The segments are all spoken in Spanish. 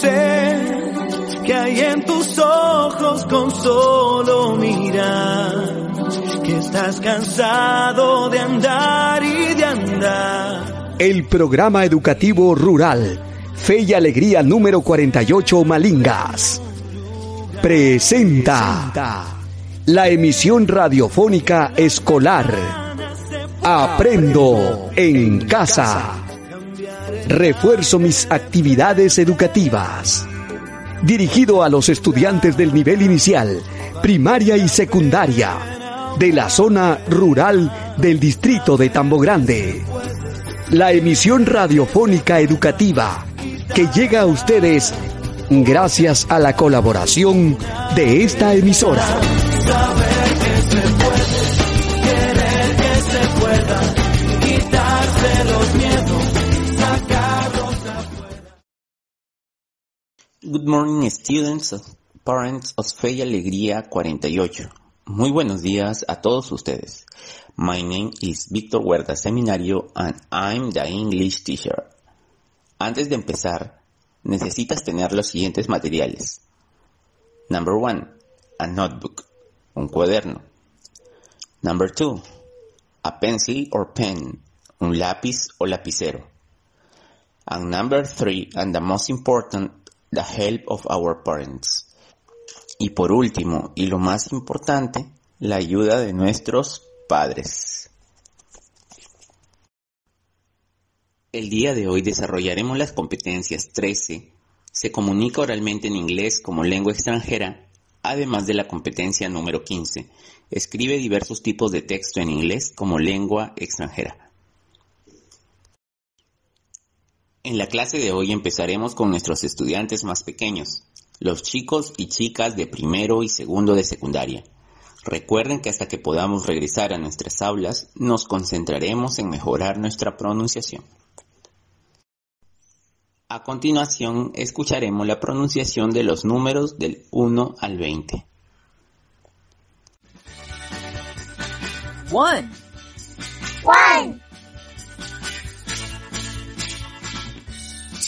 sé que hay en tus ojos con solo mirar, que estás cansado de andar y de andar. El programa educativo rural, Fe y Alegría número 48 Malingas, presenta la emisión radiofónica escolar. Aprendo en casa refuerzo mis actividades educativas. Dirigido a los estudiantes del nivel inicial, primaria y secundaria, de la zona rural del distrito de Tambo Grande. La emisión radiofónica educativa que llega a ustedes gracias a la colaboración de esta emisora. que se que se pueda, quitarse los Good morning students, parents of Fe Alegría 48. Muy buenos días a todos ustedes. My name is Víctor Huerta Seminario and I'm the English teacher. Antes de empezar, necesitas tener los siguientes materiales. Number one, a notebook, un cuaderno. Number two, a pencil or pen, un lápiz o lapicero. And number three, and the most important The Help of Our Parents. Y por último, y lo más importante, la ayuda de nuestros padres. El día de hoy desarrollaremos las competencias 13. Se comunica oralmente en inglés como lengua extranjera, además de la competencia número 15. Escribe diversos tipos de texto en inglés como lengua extranjera. En la clase de hoy empezaremos con nuestros estudiantes más pequeños, los chicos y chicas de primero y segundo de secundaria. Recuerden que hasta que podamos regresar a nuestras aulas, nos concentraremos en mejorar nuestra pronunciación. A continuación, escucharemos la pronunciación de los números del 1 al 20.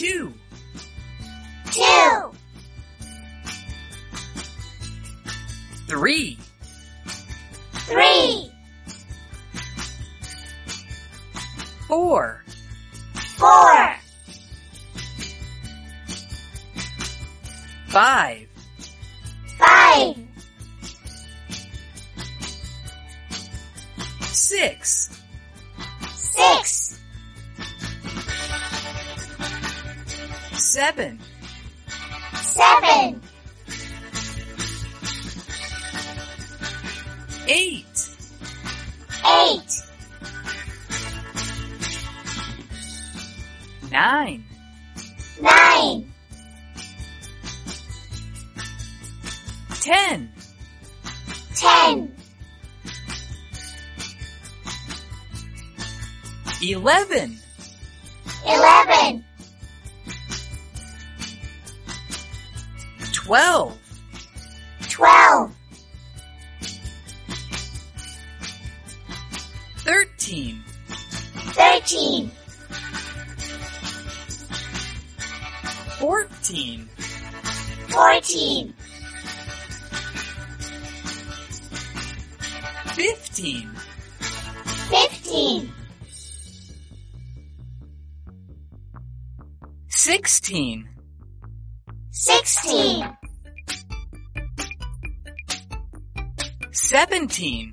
two. Two. Three. Three. Four. Four. Five. Seven. Seven. Eight. Eight. Nine. Nine. Ten. Ten. Eleven. Eleven. Twelve. Twelve. Thirteen. Thirteen. Fourteen. Fourteen. Fifteen. Fifteen. Sixteen. Sixteen. Seventeen.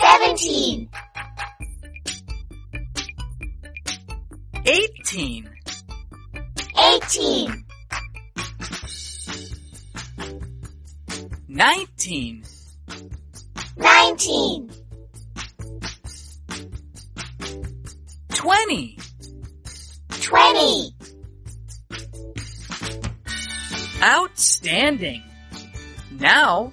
Seventeen. Eighteen. Eighteen. Nineteen. Nineteen. Twenty. Twenty. Outstanding. Now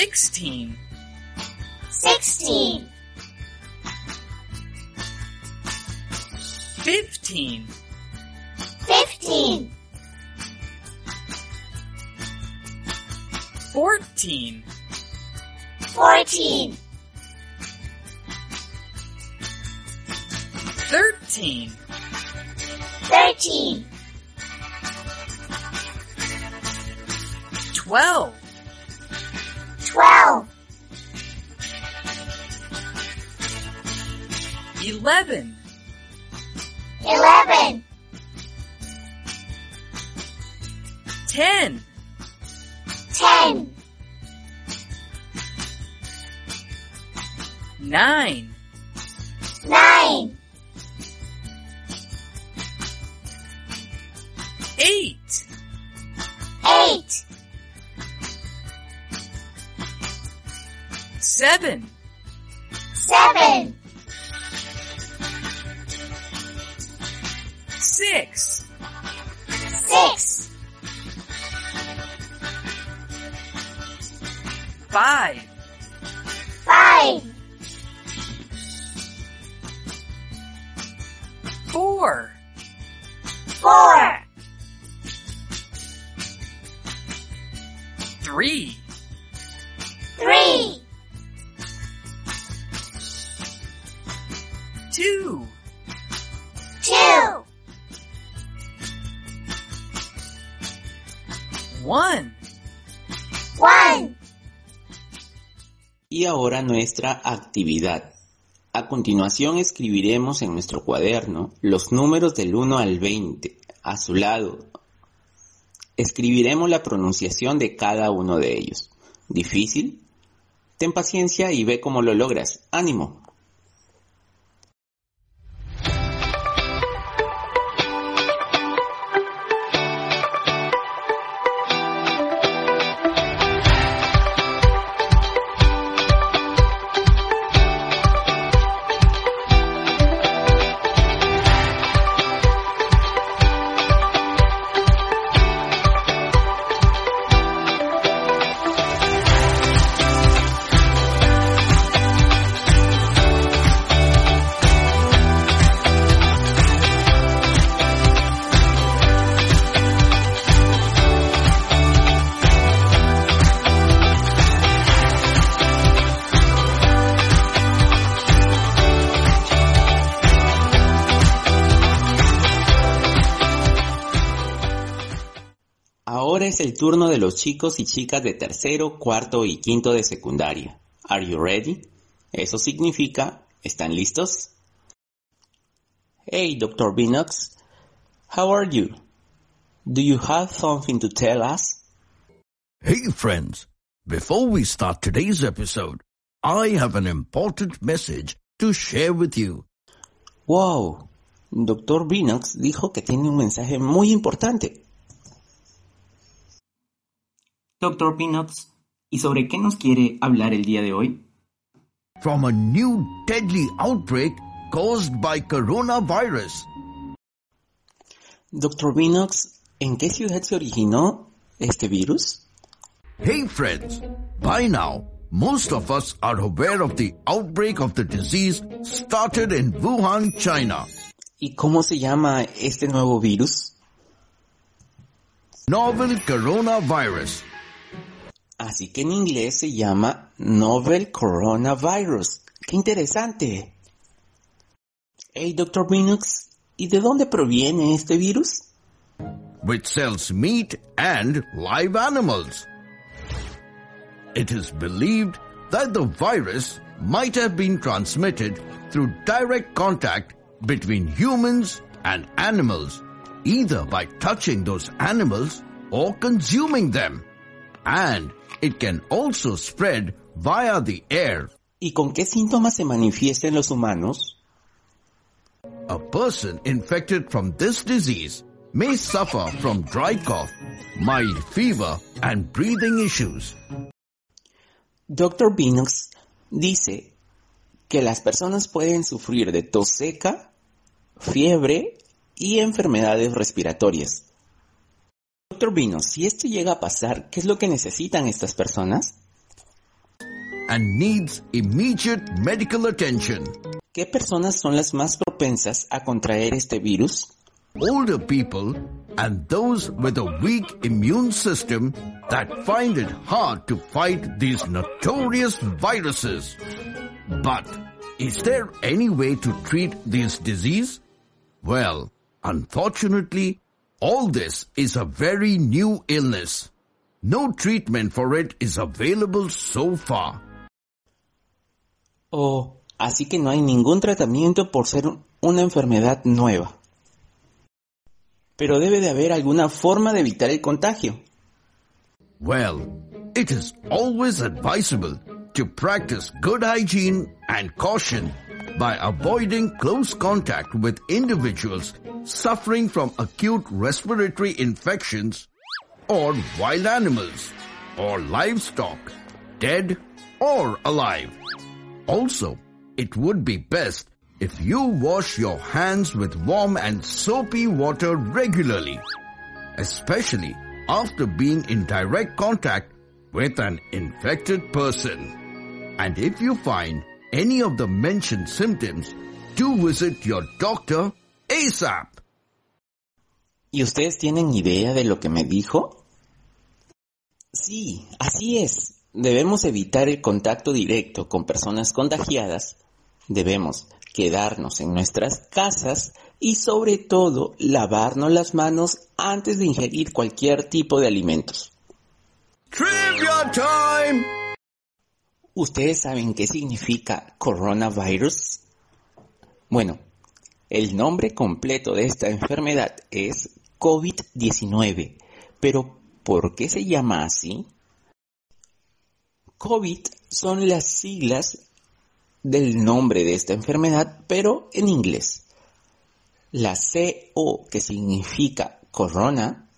Sixteen. Sixteen. Fifteen. Fifteen. Fourteen. Fourteen. Thirteen. Thirteen. Twelve. 12, 11, 11, 10, 10, 9, 9, 8, 8, Seven. Seven. Six. Six. Five. Five. Four. Four. Three. one. Y ahora nuestra actividad. A continuación escribiremos en nuestro cuaderno los números del 1 al 20 a su lado. Escribiremos la pronunciación de cada uno de ellos. ¿Difícil? Ten paciencia y ve cómo lo logras. ¡Ánimo! el turno de los chicos y chicas de tercero, cuarto y quinto de secundaria. Are you ready? Eso significa, ¿están listos? Hey, Dr. Binox, how are you? Do you have something to tell us? Hey, friends. Before we start today's episode, I have an important message to share with you. Wow, Dr. Binox dijo que tiene un mensaje muy importante. Dr. Peanuts, ¿y sobre qué nos quiere hablar el día de hoy? From a new deadly outbreak caused by coronavirus. Dr. Peanuts, ¿en qué ciudad se originó este virus? Hey friends, by now most of us are aware of the outbreak of the disease started in Wuhan, China. ¿Y cómo se llama este nuevo virus? Novel coronavirus Así que en inglés se llama Novel Coronavirus. ¡Qué interesante! Hey, Dr. Minux, ¿y de dónde proviene este virus? Which sells meat and live animals. It is believed that the virus might have been transmitted through direct contact between humans and animals, either by touching those animals or consuming them and it can also spread via the air. ¿Y con qué síntomas se manifiesta en los humanos? A person infected from this disease may suffer from dry cough, mild fever, and breathing issues. Dr. Binox dice que las personas pueden sufrir de tos seca, fiebre y enfermedades respiratorias. Doctor Vino, si esto llega a pasar, ¿qué es lo que necesitan estas personas? And needs immediate medical attention. ¿Qué personas son las más propensas a contraer este virus? Older people and those with a weak immune system that find it hard to fight these notorious viruses. But is there any way to treat this disease? Well, unfortunately, all this is a very new illness. No treatment for it is available so far. Oh, así que no hay ningún tratamiento por ser una enfermedad nueva. Pero debe de haber alguna forma de evitar el contagio. Well, it is always advisable to practice good hygiene and caution by avoiding close contact with individuals suffering from acute respiratory infections or wild animals or livestock, dead or alive. Also, it would be best if you wash your hands with warm and soapy water regularly, especially after being in direct contact with an infected person. And if you find ¿Y ustedes tienen idea de lo que me dijo? Sí, así es. Debemos evitar el contacto directo con personas contagiadas. Debemos quedarnos en nuestras casas y sobre todo lavarnos las manos antes de ingerir cualquier tipo de alimentos. Trivia time! ¿Ustedes saben qué significa coronavirus? Bueno, el nombre completo de esta enfermedad es COVID-19, pero ¿por qué se llama así? COVID son las siglas del nombre de esta enfermedad, pero en inglés. La CO, que significa corona,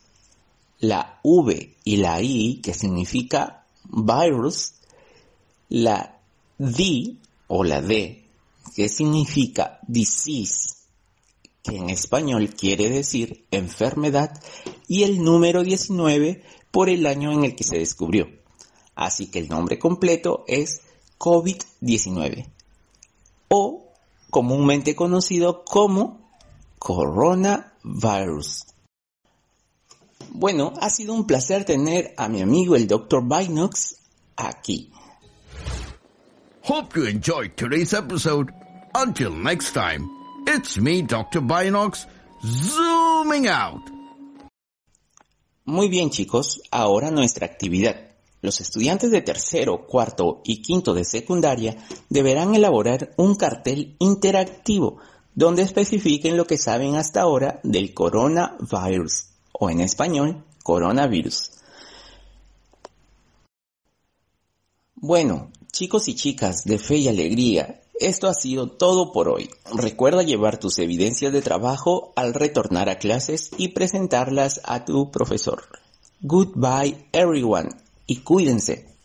la V y la I, que significa virus, la D o la D, que significa disease, que en español quiere decir enfermedad, y el número 19 por el año en el que se descubrió. Así que el nombre completo es COVID-19 o comúnmente conocido como coronavirus. Bueno, ha sido un placer tener a mi amigo el Dr. Binox aquí. Hope you enjoyed today's episode. Until next time, it's me, Dr. Binox, zooming out. Muy bien chicos, ahora nuestra actividad. Los estudiantes de tercero, cuarto y quinto de secundaria deberán elaborar un cartel interactivo donde especifiquen lo que saben hasta ahora del coronavirus o en español coronavirus. Bueno, Chicos y chicas de fe y alegría, esto ha sido todo por hoy. Recuerda llevar tus evidencias de trabajo al retornar a clases y presentarlas a tu profesor. Goodbye everyone y cuídense.